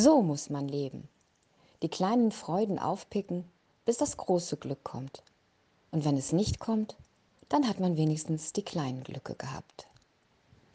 So muss man leben. Die kleinen Freuden aufpicken, bis das große Glück kommt. Und wenn es nicht kommt, dann hat man wenigstens die kleinen Glücke gehabt.